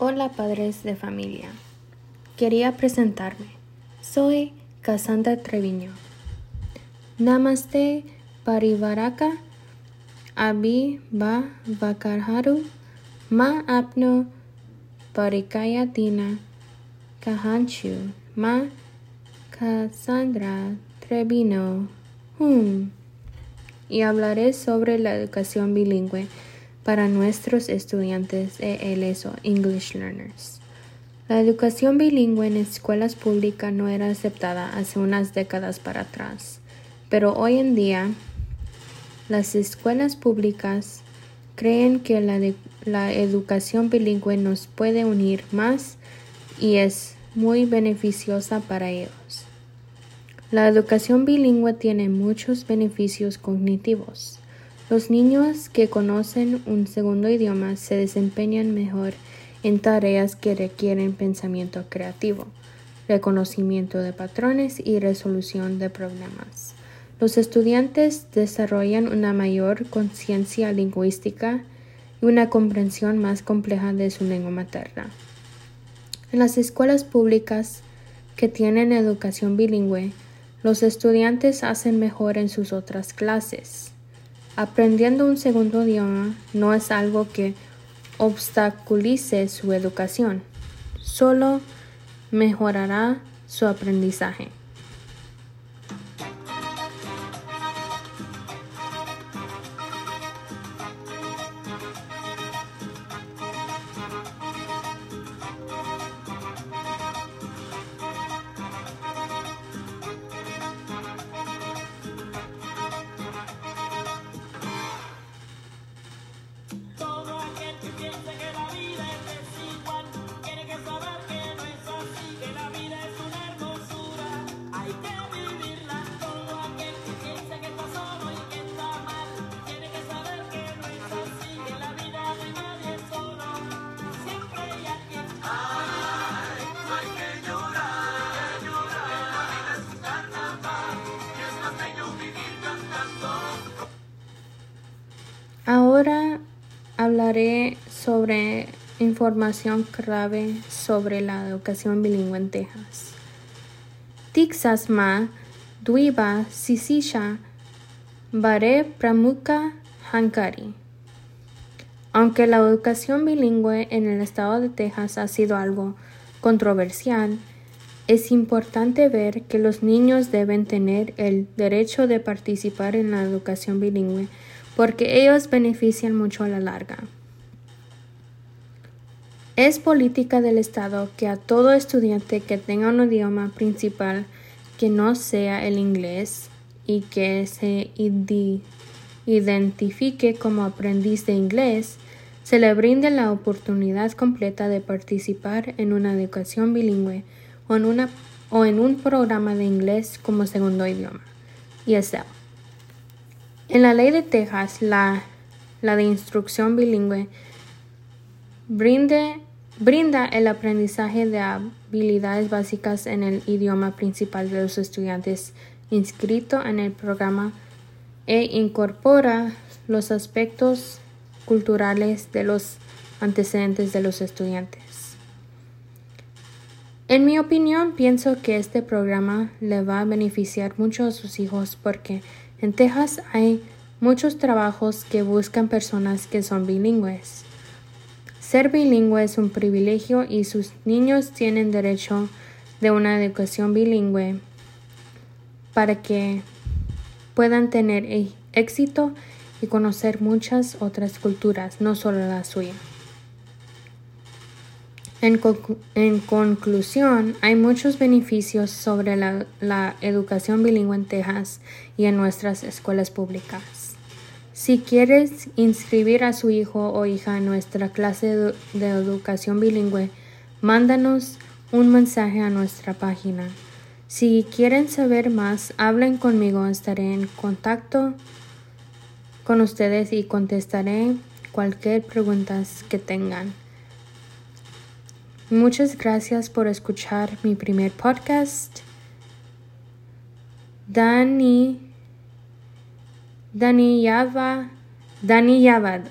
Hola padres de familia. Quería presentarme. Soy Cassandra Treviño. Namaste Parivaraka Abi Ba Ma Apno Parikayatina Kahanchu Ma Cassandra Treviño. Hum. Y hablaré sobre la educación bilingüe para nuestros estudiantes ELS o English Learners. La educación bilingüe en escuelas públicas no era aceptada hace unas décadas para atrás, pero hoy en día las escuelas públicas creen que la, la educación bilingüe nos puede unir más y es muy beneficiosa para ellos. La educación bilingüe tiene muchos beneficios cognitivos. Los niños que conocen un segundo idioma se desempeñan mejor en tareas que requieren pensamiento creativo, reconocimiento de patrones y resolución de problemas. Los estudiantes desarrollan una mayor conciencia lingüística y una comprensión más compleja de su lengua materna. En las escuelas públicas que tienen educación bilingüe, los estudiantes hacen mejor en sus otras clases. Aprendiendo un segundo idioma no es algo que obstaculice su educación, solo mejorará su aprendizaje. Ahora hablaré sobre información clave sobre la educación bilingüe en Texas. Tixasma, Duiba, Sisisha, Bare Pramuka, Hankari. Aunque la educación bilingüe en el estado de Texas ha sido algo controversial, es importante ver que los niños deben tener el derecho de participar en la educación bilingüe porque ellos benefician mucho a la larga. Es política del Estado que a todo estudiante que tenga un idioma principal que no sea el inglés y que se identifique como aprendiz de inglés, se le brinde la oportunidad completa de participar en una educación bilingüe o en, un programa de inglés como segundo idioma. Y en la ley de Texas, la, de instrucción bilingüe brinda el aprendizaje de habilidades básicas en el idioma principal de los estudiantes inscritos en el programa e incorpora los aspectos culturales de los antecedentes de los estudiantes. En mi opinión, pienso que este programa le va a beneficiar mucho a sus hijos porque en Texas hay muchos trabajos que buscan personas que son bilingües. Ser bilingüe es un privilegio y sus niños tienen derecho de una educación bilingüe para que puedan tener e-, éxito y conocer muchas otras culturas, no solo la suya. En, conclusión, hay muchos beneficios sobre la, educación bilingüe en Texas y en nuestras escuelas públicas. Si quieres inscribir a su hijo o hija en nuestra clase de, de educación bilingüe, mándanos un mensaje a nuestra página. Si quieren saber más, hablen conmigo, estaré en contacto con ustedes y contestaré cualquier pregunta que tengan. Muchas gracias por escuchar mi primer podcast. Dani Dani Yava Dani Yavad